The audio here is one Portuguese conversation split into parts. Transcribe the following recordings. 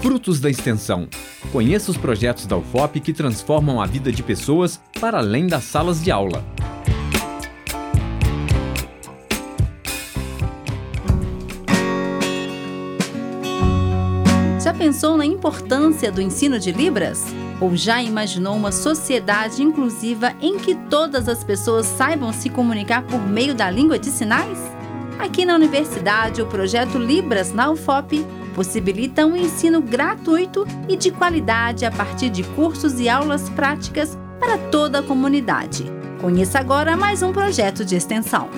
Frutos da Extensão. Conheça os projetos da UFOP que transformam a vida de pessoas para além das salas de aula. Já pensou na importância do ensino de Libras? Ou já imaginou uma sociedade inclusiva em que todas as pessoas saibam se comunicar por meio da língua de sinais? Aqui na universidade, o projeto Libras na UFOP possibilita um ensino gratuito e de qualidade a partir de cursos e aulas práticas para toda a comunidade. Conheça agora mais um projeto de extensão.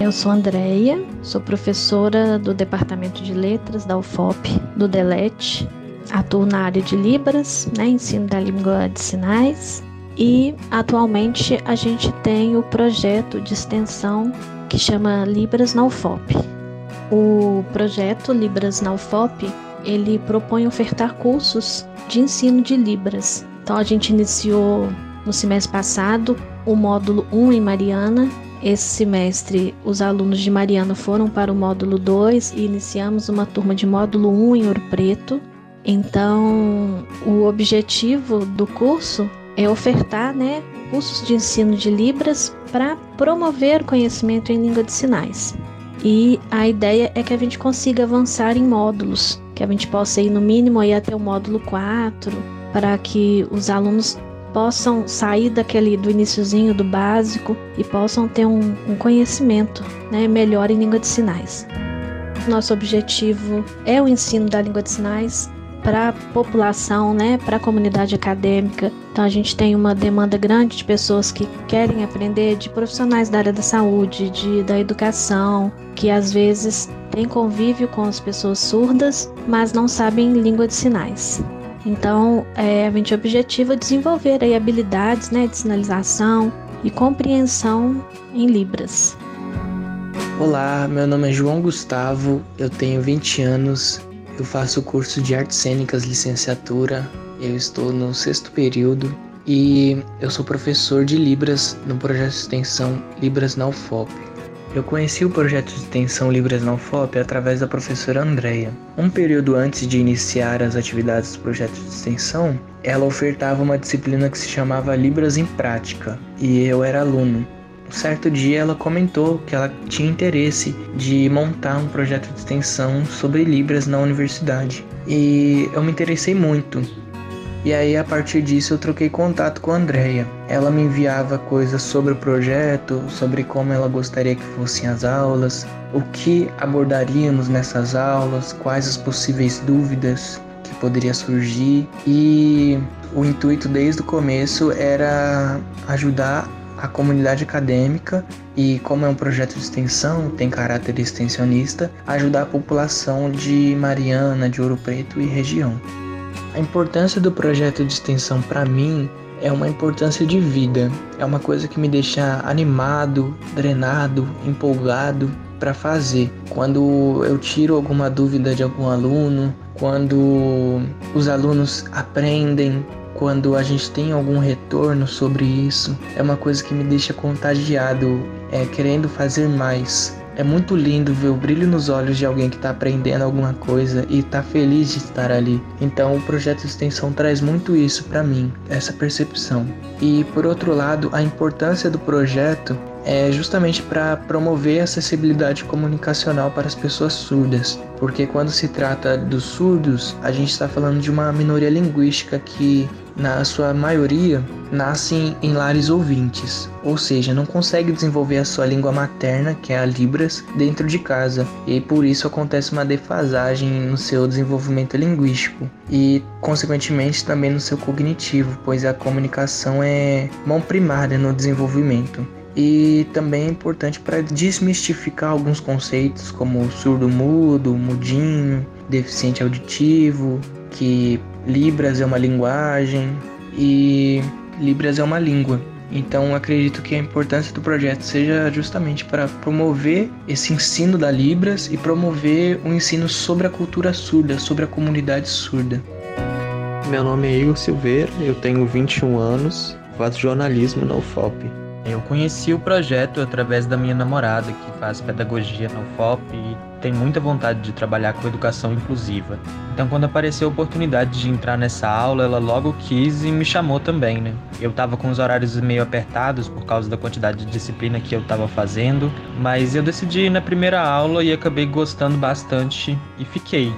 Eu sou Andreia, sou professora do Departamento de Letras da UFOP, do DELET. Atuo na área de Libras, né, ensino da língua de sinais. E atualmente a gente tem o projeto de extensão que chama Libras na UFOP. O projeto Libras na UFOP, ele propõe ofertar cursos de ensino de Libras. Então a gente iniciou no semestre passado o módulo 1 em Mariana. Esse semestre os alunos de Mariana foram para o módulo 2 e iniciamos uma turma de módulo 1 em Ouro Preto. Então, o objetivo do curso é ofertar né, cursos de ensino de Libras para promover conhecimento em língua de sinais. E a ideia é que a gente consiga avançar em módulos, que a gente possa ir no mínimo aí até o módulo 4, para que os alunos possam sair daquele do iníciozinho do básico e possam ter um, um conhecimento né, melhor em língua de sinais. Nosso objetivo é o ensino da língua de sinais para a população, né, para a comunidade acadêmica. Então a gente tem uma demanda grande de pessoas que querem aprender, de profissionais da área da saúde, de, da educação, que às vezes têm convívio com as pessoas surdas, mas não sabem língua de sinais. Então, é, a gente objetiva desenvolver aí habilidades né, de sinalização e compreensão em Libras. Olá, meu nome é João Gustavo, eu tenho 20 anos eu faço o curso de Artes Cênicas Licenciatura, eu estou no sexto período e eu sou professor de Libras no projeto de extensão Libras na UFOP. Eu conheci o projeto de extensão Libras na UFOP através da professora Andrea. Um período antes de iniciar as atividades do projeto de extensão, ela ofertava uma disciplina que se chamava Libras em Prática e eu era aluno. Um certo dia ela comentou que ela tinha interesse de montar um projeto de extensão sobre Libras na universidade. E eu me interessei muito. E aí a partir disso eu troquei contato com a Andrea. Ela me enviava coisas sobre o projeto, sobre como ela gostaria que fossem as aulas, o que abordaríamos nessas aulas, quais as possíveis dúvidas que poderia surgir e o intuito desde o começo era ajudar a comunidade acadêmica e, como é um projeto de extensão, tem caráter extensionista, ajudar a população de Mariana, de Ouro Preto e região. A importância do projeto de extensão para mim é uma importância de vida, é uma coisa que me deixa animado, drenado, empolgado para fazer. Quando eu tiro alguma dúvida de algum aluno, quando os alunos aprendem, quando a gente tem algum retorno sobre isso, é uma coisa que me deixa contagiado, é, querendo fazer mais. É muito lindo ver o brilho nos olhos de alguém que está aprendendo alguma coisa e está feliz de estar ali. Então, o projeto extensão traz muito isso para mim, essa percepção. E por outro lado, a importância do projeto é justamente para promover a acessibilidade comunicacional para as pessoas surdas, porque quando se trata dos surdos, a gente está falando de uma minoria linguística que, na sua maioria, nasce em lares ouvintes, ou seja, não consegue desenvolver a sua língua materna, que é a Libras, dentro de casa, e por isso acontece uma defasagem no seu desenvolvimento linguístico. E, consequentemente, também no seu cognitivo, pois a comunicação é mão primária no desenvolvimento e também é importante para desmistificar alguns conceitos como surdo-mudo, mudinho, deficiente auditivo, que Libras é uma linguagem e Libras é uma língua. Então acredito que a importância do projeto seja justamente para promover esse ensino da Libras e promover o um ensino sobre a cultura surda, sobre a comunidade surda. Meu nome é Igor Silveira, eu tenho 21 anos, faço jornalismo na UFOP. Eu conheci o projeto através da minha namorada, que faz pedagogia no FOP, e tem muita vontade de trabalhar com educação inclusiva. Então, quando apareceu a oportunidade de entrar nessa aula, ela logo quis e me chamou também, né? Eu tava com os horários meio apertados por causa da quantidade de disciplina que eu tava fazendo, mas eu decidi ir na primeira aula e acabei gostando bastante e fiquei.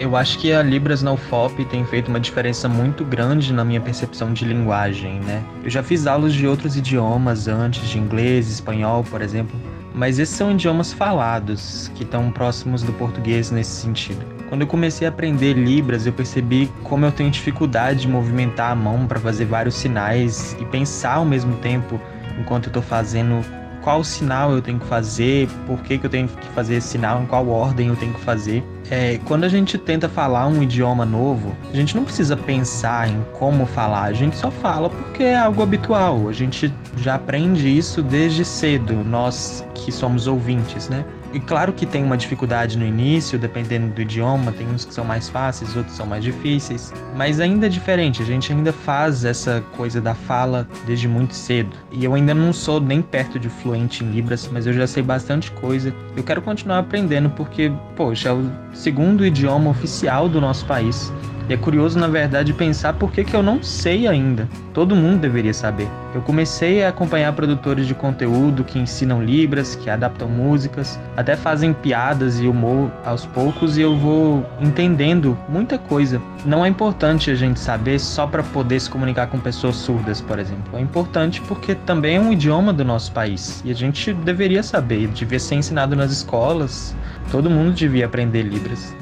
Eu acho que a Libras na UFOP tem feito uma diferença muito grande na minha percepção de linguagem, né? Eu já fiz aulas de outros idiomas antes, de inglês, espanhol, por exemplo, mas esses são idiomas falados, que estão próximos do português nesse sentido. Quando eu comecei a aprender Libras, eu percebi como eu tenho dificuldade de movimentar a mão para fazer vários sinais e pensar ao mesmo tempo enquanto eu estou fazendo qual sinal eu tenho que fazer, por que, que eu tenho que fazer esse sinal, em qual ordem eu tenho que fazer. É, quando a gente tenta falar um idioma novo, a gente não precisa pensar em como falar, a gente só fala porque é algo habitual. A gente já aprende isso desde cedo, nós que somos ouvintes, né? E claro que tem uma dificuldade no início, dependendo do idioma, tem uns que são mais fáceis, outros são mais difíceis, mas ainda é diferente, a gente ainda faz essa coisa da fala desde muito cedo. E eu ainda não sou nem perto de fluente em Libras, mas eu já sei bastante coisa. Eu quero continuar aprendendo porque, poxa, é o segundo idioma oficial do nosso país. E é curioso, na verdade, pensar por que, que eu não sei ainda. Todo mundo deveria saber. Eu comecei a acompanhar produtores de conteúdo que ensinam Libras, que adaptam músicas, até fazem piadas e humor aos poucos, e eu vou entendendo muita coisa. Não é importante a gente saber só para poder se comunicar com pessoas surdas, por exemplo. É importante porque também é um idioma do nosso país e a gente deveria saber, devia ser ensinado nas escolas. Todo mundo devia aprender Libras.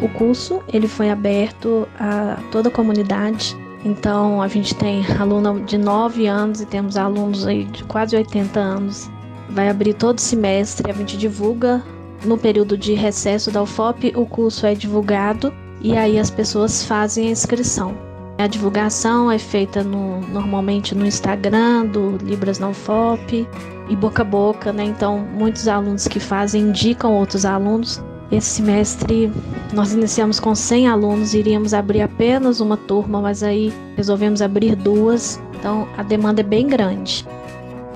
O curso ele foi aberto a toda a comunidade. Então a gente tem aluno de 9 anos e temos alunos aí de quase 80 anos. Vai abrir todo semestre, a gente divulga no período de recesso da UFOP, o curso é divulgado e aí as pessoas fazem a inscrição. A divulgação é feita no, normalmente no Instagram do Libras na UFOP e boca a boca, né? Então, muitos alunos que fazem indicam outros alunos esse semestre nós iniciamos com 100 alunos, iríamos abrir apenas uma turma, mas aí resolvemos abrir duas, então a demanda é bem grande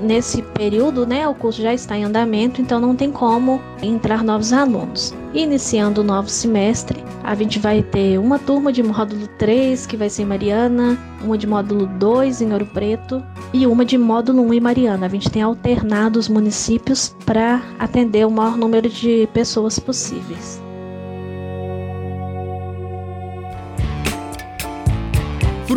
nesse período, né, o curso já está em andamento, então não tem como entrar novos alunos. Iniciando o novo semestre, a gente vai ter uma turma de módulo 3, que vai ser em Mariana, uma de módulo 2 em Ouro Preto e uma de módulo 1 em Mariana. A gente tem alternado os municípios para atender o maior número de pessoas possíveis.